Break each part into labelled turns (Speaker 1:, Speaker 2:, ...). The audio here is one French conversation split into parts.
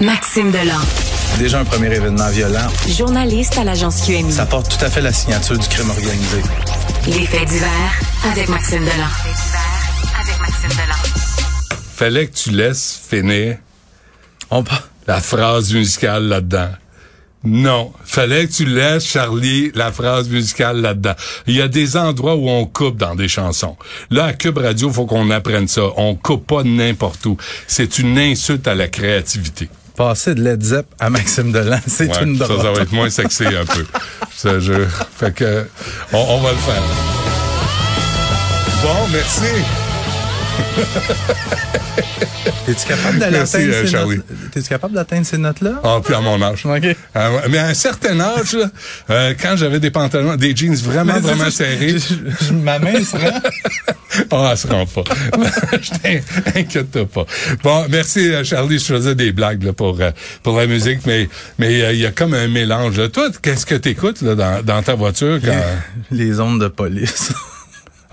Speaker 1: Maxime Delan.
Speaker 2: Déjà un premier événement violent.
Speaker 1: Journaliste à l'agence QMI.
Speaker 2: Ça porte tout à fait la signature du crime organisé.
Speaker 1: Les faits divers avec Maxime Delan. avec Maxime Delan.
Speaker 3: Fallait que tu laisses finir
Speaker 2: On part.
Speaker 3: la phrase musicale là-dedans. Non, fallait que tu laisses Charlie la phrase musicale là-dedans. Il y a des endroits où on coupe dans des chansons. Là, à Cube Radio, faut qu'on apprenne ça. On coupe pas n'importe où. C'est une insulte à la créativité.
Speaker 2: Passer de Led Zepp à Maxime Delan, c'est
Speaker 3: Ouais,
Speaker 2: une
Speaker 3: ça,
Speaker 2: drogue.
Speaker 3: ça va être moins sexy un peu. Ça, je, fait que, on, on va le faire. Bon, merci.
Speaker 2: T'es-tu capable d'aller
Speaker 3: Merci,
Speaker 2: atteindre
Speaker 3: euh,
Speaker 2: ces
Speaker 3: Charlie.
Speaker 2: notes? T'es-tu capable d'atteindre ces notes-là?
Speaker 3: Ah, puis à mon âge.
Speaker 2: OK.
Speaker 3: Euh, mais à un certain âge, là, euh, quand j'avais des pantalons, des jeans vraiment,
Speaker 2: Mais c'est
Speaker 3: vraiment
Speaker 2: ça,
Speaker 3: serrés,
Speaker 2: je- je- ma main se rend.
Speaker 3: Ah, elle se rend pas. Je t'inquiète pas. Bon, merci euh, Charlie. Je faisais des blagues là, pour euh, pour la musique, mais mais euh, il y a comme un mélange. là. Toi, qu'est-ce que t'écoutes là dans, dans ta voiture quand
Speaker 2: Les ondes de police.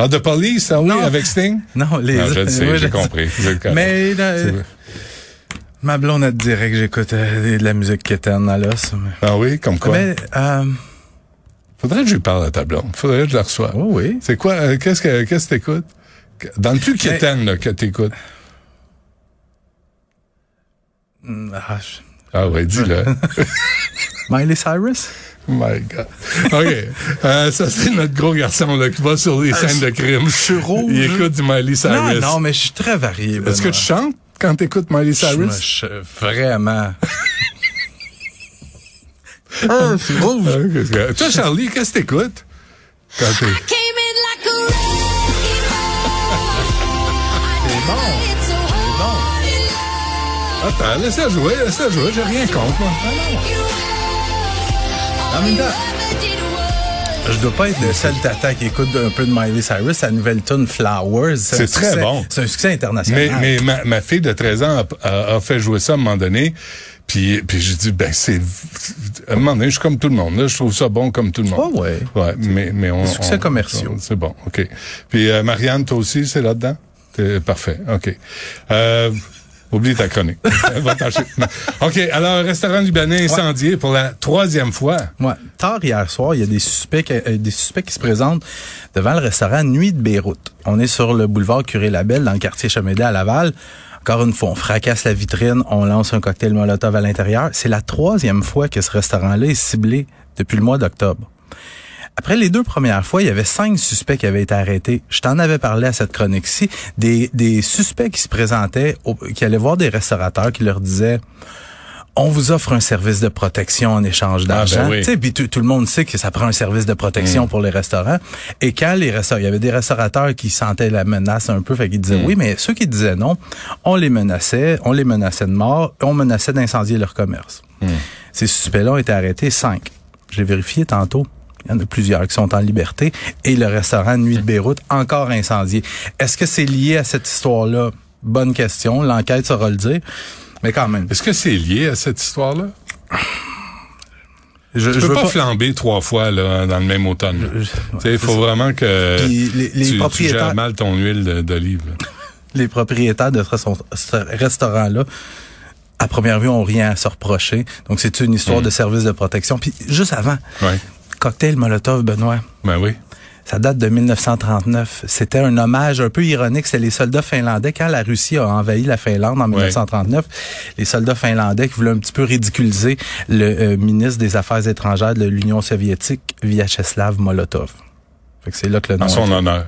Speaker 3: Ah, The Police, ah oui,
Speaker 2: Non.
Speaker 3: avec Sting?
Speaker 2: Non, les
Speaker 3: Non, je le sais,
Speaker 2: Oui,
Speaker 3: j'ai compris.
Speaker 2: Mais euh, ma blonde a dirait que j'écoute euh, de la musique quétaine à l'os. Mais,
Speaker 3: Ah oui, comme quoi?
Speaker 2: mais euh,
Speaker 3: Faudrait que je lui parle à ta blonde. Faudrait que je la reçoive.
Speaker 2: oui, oui.
Speaker 3: C'est quoi Qu'est-ce que qu'est-ce que t'écoutes? Dans le plus quétaine là, que t'écoutes?
Speaker 2: Mm, ah, je-
Speaker 3: Ah ouais, dis-le.
Speaker 2: Miley Cyrus?
Speaker 3: Oh My God. OK. Euh, ça, c'est notre gros garçon là, qui va sur les scènes de crime.
Speaker 2: je suis rouge.
Speaker 3: Il écoute du Miley
Speaker 2: Non,
Speaker 3: Cyrus.
Speaker 2: non, mais je suis très varié.
Speaker 3: Est-ce que tu chantes quand t'écoutes Miley
Speaker 2: Je me-
Speaker 3: Cyrus?
Speaker 2: je- Vraiment. ah, c'est rouge.
Speaker 3: Ah, qu'est-ce que- Toi, Charlie, qu'est-ce que t'écoutes? Quand t'es... Attends, laisse-la jouer, laisse-la jouer, j'ai rien contre, moi.
Speaker 2: En même temps, je dois pas être le seul tata qui écoute un peu de Miley Cyrus. Sa nouvelle tune Flowers.
Speaker 3: C'est très
Speaker 2: succès-
Speaker 3: bon.
Speaker 2: C'est un succès
Speaker 3: Mais,
Speaker 2: international.
Speaker 3: mais ma, ma fille de 13 ans a, a- a fait jouer ça à un moment donné. Puis, puis j'ai dit, ben, c'est... À un moment donné, je suis comme tout le monde. Là, je trouve ça bon comme tout le monde.
Speaker 2: Ah ouais.
Speaker 3: Ouais, mais, mais on...
Speaker 2: Des succès
Speaker 3: on-
Speaker 2: commerciaux.
Speaker 3: C'est bon, OK. Puis, euh, Marianne, toi aussi, c'est là-dedans? Parfait, OK. Euh, oublie ta chronique. OK, alors, restaurant libanais incendié pour la troisième fois.
Speaker 2: Ouais. Tard hier soir, il y a des suspects, qui- euh, des suspects qui se présentent devant le restaurant Nuit de Beyrouth. On est sur le boulevard Curé-Labelle, dans le quartier Chamédé à Laval. Encore une fois, on fracasse la vitrine, on lance un cocktail Molotov à l'intérieur. C'est la troisième fois que ce restaurant-là est ciblé depuis le mois d'octobre. Après les deux premières fois, il y avait cinq suspects qui avaient été arrêtés. Je t'en avais parlé à cette chronique-ci. Des, des suspects qui se présentaient, au- qui allaient voir des restaurateurs qui leur disaient on vous offre un service de protection en échange d'argent.
Speaker 3: ben oui.
Speaker 2: Tu sais, puis tout, le monde sait que ça prend un service de protection pour les restaurants. Et quand les restaurateurs, il y avait des restaurateurs qui sentaient la menace un peu, fait qu'ils disaient oui, mais ceux qui disaient non, on les menaçait, on les menaçait de mort, on menaçait d'incendier leur commerce. Ces suspects-là ont été arrêtés, cinq. J'ai vérifié tantôt. Il y en a plusieurs qui sont en liberté. Et le restaurant Nuit de Beyrouth, encore incendié. Est-ce que c'est lié à cette histoire-là? Bonne question. L'enquête saura le dire. Mais quand même.
Speaker 3: Est-ce que c'est lié à cette histoire-là?
Speaker 2: Je,
Speaker 3: Tu
Speaker 2: je
Speaker 3: peux
Speaker 2: veux
Speaker 3: pas,
Speaker 2: pas-
Speaker 3: flamber trois fois là, dans le même automne. il faut
Speaker 2: ça.
Speaker 3: vraiment que
Speaker 2: Puis les- les
Speaker 3: tu, tu
Speaker 2: propriétaires-
Speaker 3: gères mal ton huile d'olive.
Speaker 2: les propriétaires de ce, restaurant-là, à première vue, ont rien à se reprocher. Donc, c'est une histoire de service de protection. Puis, juste avant,
Speaker 3: Ouais.
Speaker 2: Cocktail Molotov, Benoît,
Speaker 3: Ben oui.
Speaker 2: ça date de 1939. C'était un hommage un peu ironique. C'était les soldats finlandais. Quand la Russie a envahi la Finlande en 1939, les soldats finlandais qui voulaient un petit peu ridiculiser le euh, ministre des Affaires étrangères de l'Union soviétique, Vyacheslav Molotov. Fait que c'est là que le nom
Speaker 3: En son honneur.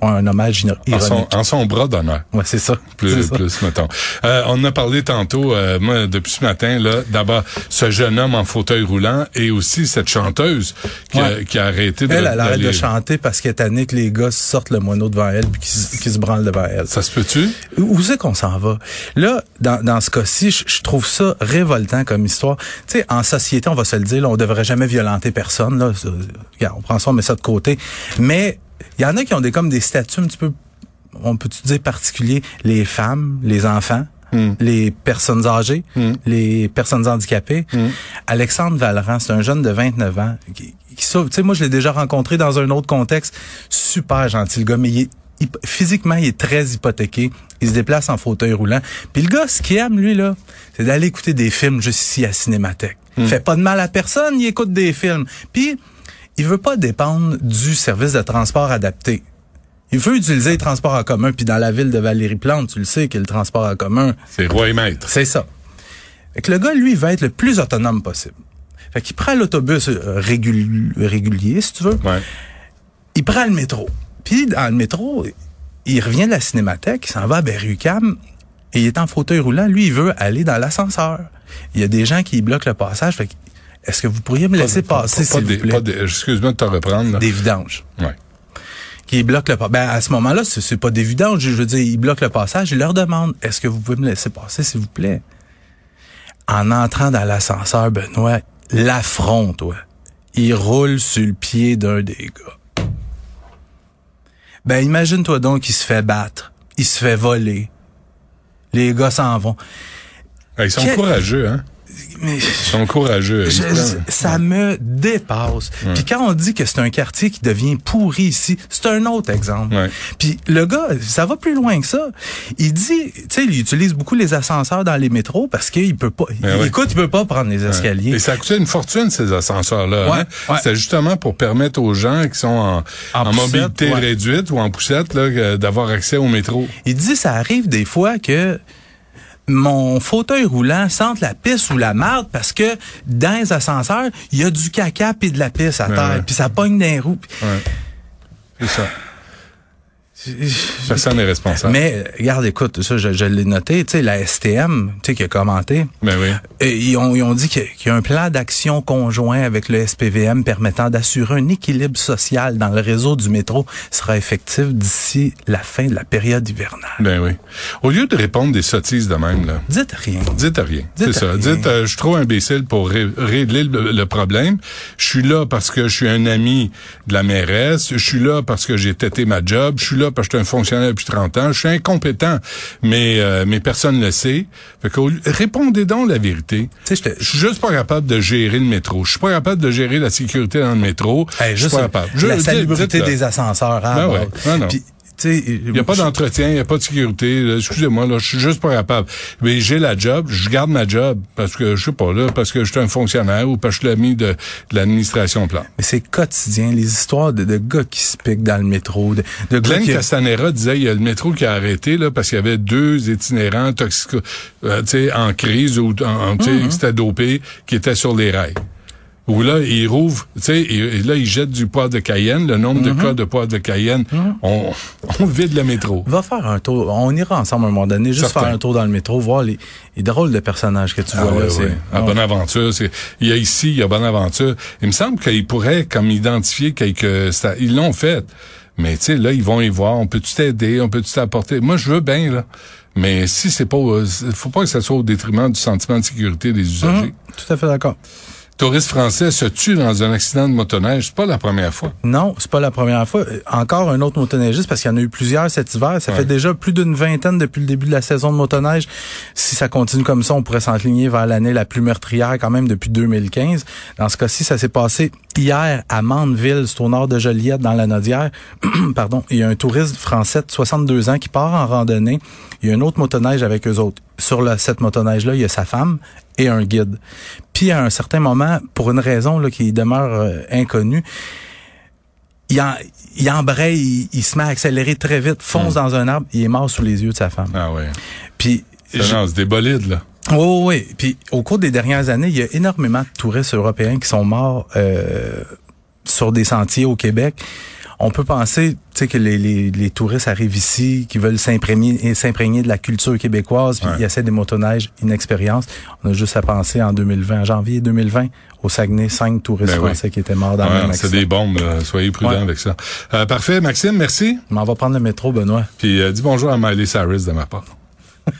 Speaker 2: Un hommage ino-
Speaker 3: En son,
Speaker 2: ironique.
Speaker 3: en son bras d'honneur.
Speaker 2: Ouais, c'est ça.
Speaker 3: Plus,
Speaker 2: ça.
Speaker 3: plus, mettons. Euh, on en a parlé tantôt, euh, moi, depuis ce matin, là, d'abord, ce jeune homme en fauteuil roulant et aussi cette chanteuse qui, a, qui a arrêté de,
Speaker 2: Elle, elle arrête de chanter parce qu'elle est tannée que les gars sortent le moineau devant elle puis qu'ils se- branlent devant elle.
Speaker 3: Ça se peut-tu?
Speaker 2: Où c'est qu'on s'en va? Là, dans, dans ce cas-ci, je, trouve ça révoltant comme histoire. Tu sais, en société, on va se le dire, là, on devrait jamais violenter personne. Là. Regarde, on prend ça, on met ça de côté. Mais il y en a qui ont des comme des statuts un petit peu, on peut-tu dire particuliers, les femmes, les enfants. les personnes âgées, les personnes handicapées. Alexandre Valran, c'est un jeune de 29 ans qui, qui. Tu sais, moi, je l'ai déjà rencontré dans un autre contexte. Super gentil, le gars, mais il est, physiquement, il est très hypothéqué. Il se déplace en fauteuil roulant. Puis le gars, ce qu'il aime, lui, là, c'est d'aller écouter des films juste ici à Cinémathèque. Il fait pas de mal à personne, il écoute des films. Puis, il veut pas dépendre du service de transport adapté. Il veut utiliser les transports en commun. Puis dans la ville de Valérie-Plante, tu le sais que le transport en commun,
Speaker 3: C'est roi et maître.
Speaker 2: c'est ça. Fait que le gars, lui, va être le plus autonome possible. Fait qu'il prend l'autobus euh, régul- régulier, si tu veux.
Speaker 3: Ouais.
Speaker 2: Il prend le métro. Puis dans le métro, il revient de la cinémathèque, il s'en va à Berry-UQAM, et il est en fauteuil roulant. Lui, il veut aller dans l'ascenseur. Il y a des gens qui bloquent le passage. Fait est-ce que vous pourriez me laisser passer,
Speaker 3: Pas
Speaker 2: s'il vous plaît?
Speaker 3: Excuse-moi de te reprendre.
Speaker 2: Des vidanges.
Speaker 3: Ouais.
Speaker 2: Qui bloquent le passage. Ben, à ce moment-là, c'est c'est pas des vidanges. Je veux dire, ils bloquent le passage. Il leur demande, est-ce que vous pouvez me laisser passer, s'il vous plaît? En entrant dans l'ascenseur, Benoît, l'affront, toi. Il roule sur le pied d'un des gars. Ben, imagine-toi donc qu'il se fait battre. Il se fait voler. Les gars s'en vont.
Speaker 3: Ah, Ils sont
Speaker 2: Quel-
Speaker 3: courageux, hein?
Speaker 2: Mais...
Speaker 3: Ils sont courageux.
Speaker 2: Je- ça me dépasse. Puis quand on dit que c'est un quartier qui devient pourri ici, c'est un autre exemple.
Speaker 3: Ouais.
Speaker 2: Puis le gars, ça va plus loin que ça. Il dit, tu sais, il utilise beaucoup les ascenseurs dans les métros parce qu'il peut pas.
Speaker 3: Ben
Speaker 2: il-. Écoute, il peut pas prendre les escaliers.
Speaker 3: Et ça coûtait une fortune, ces ascenseurs-là.
Speaker 2: Ouais,
Speaker 3: hein?
Speaker 2: ouais.
Speaker 3: C'était justement pour permettre aux gens qui sont en,
Speaker 2: En
Speaker 3: en
Speaker 2: poussette,
Speaker 3: mobilité
Speaker 2: ouais.
Speaker 3: réduite ou en poussette d'avoir accès au métro.
Speaker 2: Il dit, ça arrive des fois que mon fauteuil roulant sente la pisse ou la marde parce que dans les ascenseurs, il y a du caca puis de la pisse à
Speaker 3: Ben
Speaker 2: terre, puis ça pogne dans les roues.
Speaker 3: Ouais. C'est ça. Personne n'est responsable.
Speaker 2: Mais regarde, écoute, ça, je, je l'ai noté, tu sais, la STM, tu sais, qui a commenté.
Speaker 3: Ben oui.
Speaker 2: Et ils, ont, ils ont dit qu'il y a- un plan d'action conjoint avec le SPVM permettant d'assurer un équilibre social dans le réseau du métro sera effectif d'ici la fin de la période hivernale.
Speaker 3: Ben oui. Au lieu de répondre des sottises de même, là,
Speaker 2: Dites rien.
Speaker 3: Dites rien. C'est ça. Dites, euh, je suis trop imbécile pour ré- régler le, le problème. Je suis là parce que je suis un ami de la mairesse. Je suis là parce que j'ai têté ma job. Je suis là parce que je suis un fonctionnaire depuis 30 ans. Je suis incompétent, mais, euh, mais personne ne le sait. Fait que, répondez donc la vérité.
Speaker 2: Tu sais, je
Speaker 3: suis juste pas capable de gérer le métro. Je suis pas capable de gérer la sécurité dans le métro.
Speaker 2: Hey,
Speaker 3: je suis pas capable. Je-
Speaker 2: la
Speaker 3: dites-
Speaker 2: salubrité des ascenseurs. hein,
Speaker 3: Ben ouais. Non, non. Il n'y a pas d'entretien, il n'y a pas de sécurité. Excusez-moi, là, je suis juste pas capable. Mais j'ai la job, je garde ma job parce que je sais pas là, parce que je suis un fonctionnaire ou parce que je suis l'ami de, de l'administration plan.
Speaker 2: Mais c'est quotidien, les histoires de, de gars qui se piquent dans le métro, de,
Speaker 3: Glenn
Speaker 2: qui...
Speaker 3: Castanera disait il y a le métro qui a arrêté là parce qu'il y avait deux itinérants toxico, euh, tu sais, en crise ou en, tu sais,
Speaker 2: Mm-hmm.
Speaker 3: qui étaient dopés qui étaient sur les rails. Où là, il rouvre, tu sais, et, et là, il jette du poivre de Cayenne, le nombre de cas de poivre de Cayenne, on, on vide le métro.
Speaker 2: Va faire un tour. On ira ensemble à un moment donné, juste
Speaker 3: Certain.
Speaker 2: faire un tour dans le métro, voir les, les drôles de personnages que tu
Speaker 3: Ah
Speaker 2: vois
Speaker 3: ouais,
Speaker 2: là.
Speaker 3: ouais. À. Bonaventure, il y a ici, il y a Bonaventure. Il me semble qu'ils pourraient comme identifier quelques ils l'ont fait. Mais tu sais là, ils vont y voir, on peut tu t'aider, on peut tu t'apporter? Moi je veux bien là. Mais si c'est pas euh, faut pas que ça soit au détriment du sentiment de sécurité des usagers.
Speaker 2: Hum, tout à fait d'accord.
Speaker 3: Touriste français se tue dans un accident de motoneige, c'est pas la première fois.
Speaker 2: Non, c'est pas la première fois. Encore un autre motoneigiste, parce qu'il y en a eu plusieurs cet hiver. Ça
Speaker 3: Ouais.
Speaker 2: fait déjà plus d'une vingtaine depuis le début de la saison de motoneige. Si ça continue comme ça, on pourrait s'enligner vers l'année la plus meurtrière quand même depuis 2015. Dans ce cas-ci, ça s'est passé hier à Mandeville, c'est au nord de Joliette, dans la Nodière. Pardon. Il y a un touriste français de 62 ans qui part en randonnée. Il y a une autre motoneige avec eux autres. Sur la, cette motoneige-là, il y a sa femme et un guide. Puis à un certain moment, pour une raison là, qui demeure euh, inconnue, il, en, il embraye, il, il se met à accélérer très vite, fonce dans un arbre, il est mort sous les yeux de sa femme.
Speaker 3: Ah ouais.
Speaker 2: Puis
Speaker 3: c'est des bolides là.
Speaker 2: oui, oui. Puis au cours des dernières années, il y a énormément de touristes européens qui sont morts euh, sur des sentiers au Québec. On peut penser, tu sais, que les, les, les touristes arrivent ici, qui veulent s'imprégner s'imprégner de la culture québécoise, puis
Speaker 3: Ouais.
Speaker 2: ils essaient des motoneiges, une expérience. On a juste à penser en 2020, en janvier 2020, au Saguenay, cinq touristes
Speaker 3: Ben oui.
Speaker 2: français qui étaient morts dans le
Speaker 3: Ouais,
Speaker 2: même
Speaker 3: c'est
Speaker 2: accident.
Speaker 3: des bombes, là. soyez prudents
Speaker 2: Ouais.
Speaker 3: avec ça. Euh, parfait, Maxime, merci.
Speaker 2: Mais on va prendre le métro, Benoît.
Speaker 3: Puis euh, dis bonjour à Miley Cyrus de ma part.